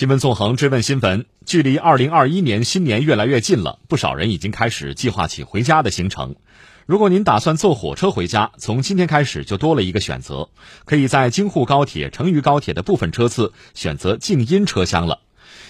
新闻纵横追问新闻，距离二零二一年新年越来越近了，不少人已经开始计划起回家的行程。如果您打算坐火车回家，从今天开始就多了一个选择，可以在京沪高铁、成渝高铁的部分车次选择静音车厢了。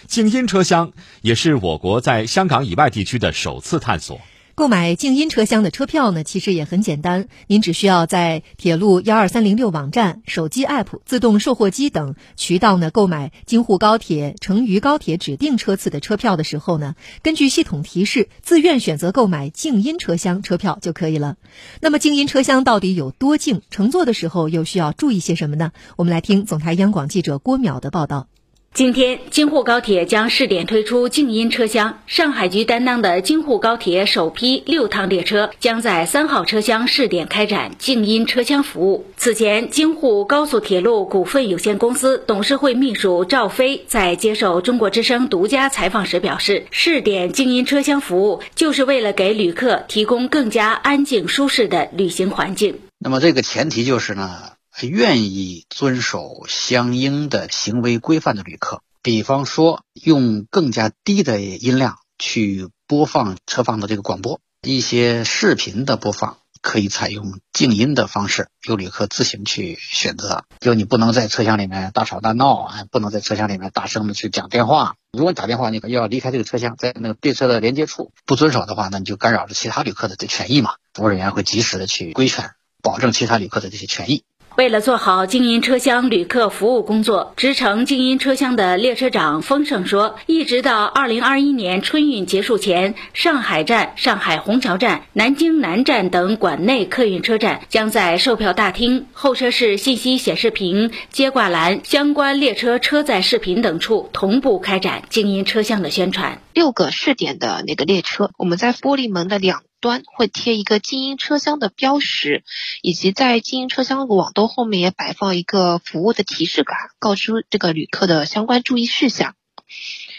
静音车厢也是我国在香港以外地区的首次探索。购买静音车厢的车票呢，其实也很简单，您只需要在铁路幺二三零六网站、手机 App、自动售货机等渠道呢购买京沪高铁、成渝高铁指定车次的车票的时候呢，根据系统提示，自愿选择购买静音车厢车票就可以了。那么静音车厢到底有多静？乘坐的时候又需要注意些什么呢？我们来听总台央广记者郭淼的报道。今天，京沪高铁将试点推出静音车厢。上海局担当的京沪高铁首批六趟列车将在三号车厢试点开展静音车厢服务。此前，京沪高速铁路股份有限公司董事会秘书赵飞在接受中国之声独家采访时表示，试点静音车厢服务就是为了给旅客提供更加安静舒适的旅行环境。那么，这个前提就是呢？愿意遵守相应的行为规范的旅客，比方说用更加低的音量去播放车放的这个广播，一些视频的播放可以采用静音的方式，由旅客自行去选择。就你不能在车厢里面大吵大闹啊，不能在车厢里面大声的去讲电话。如果你打电话，你要离开这个车厢，在那个列车的连接处不遵守的话，那你就干扰了其他旅客的这权益嘛。服务人员会及时的去规劝，保证其他旅客的这些权益。为了做好静音车厢旅客服务工作，执乘静音车厢的列车长丰盛说，一直到二零二一年春运结束前，上海站、上海虹桥站、南京南站等管内客运车站将在售票大厅、候车室信息显示屏、接挂栏、相关列车车载视频等处同步开展静音车厢的宣传。六个试点的那个列车，我们在玻璃门的两。端会贴一个静音车厢的标识，以及在静音车厢网兜后面也摆放一个服务的提示卡，告知这个旅客的相关注意事项。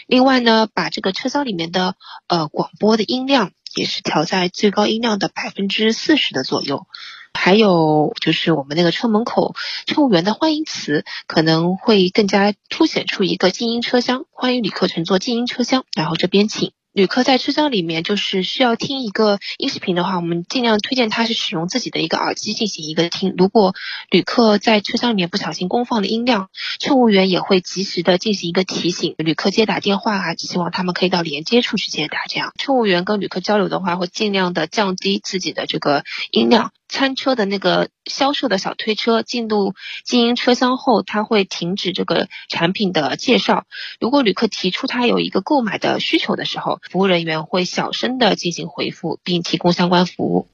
另外呢，把这个车厢里面的呃广播的音量也是调在最高音量的百分之四十的左右。还有就是我们那个车门口乘务员的欢迎词可能会更加凸显出一个静音车厢，欢迎旅客乘坐静音车厢，然后这边请。旅客在车厢里面就是需要听一个音视频的话，我们尽量推荐他是使用自己的一个耳机进行一个听。如果旅客在车厢里面不小心公放了音量，乘务员也会及时的进行一个提醒。旅客接打电话啊，希望他们可以到连接处去接打。这样，乘务员跟旅客交流的话，会尽量的降低自己的这个音量。餐车的那个销售的小推车进入经营车厢后，他会停止这个产品的介绍。如果旅客提出他有一个购买的需求的时候，服务人员会小声的进行回复，并提供相关服务。